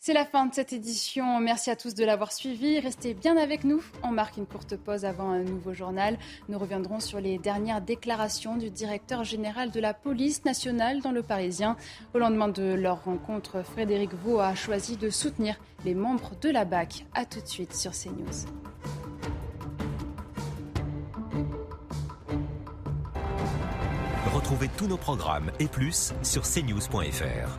C'est la fin de cette édition. Merci à tous de l'avoir suivi. Restez bien avec nous. On marque une courte pause avant un nouveau journal. Nous reviendrons sur les dernières déclarations du directeur général de la police nationale dans le Parisien. Au lendemain de leur rencontre, Frédéric Vaux a choisi de soutenir les membres de la BAC. A tout de suite sur CNews. Retrouvez tous nos programmes et plus sur cnews.fr.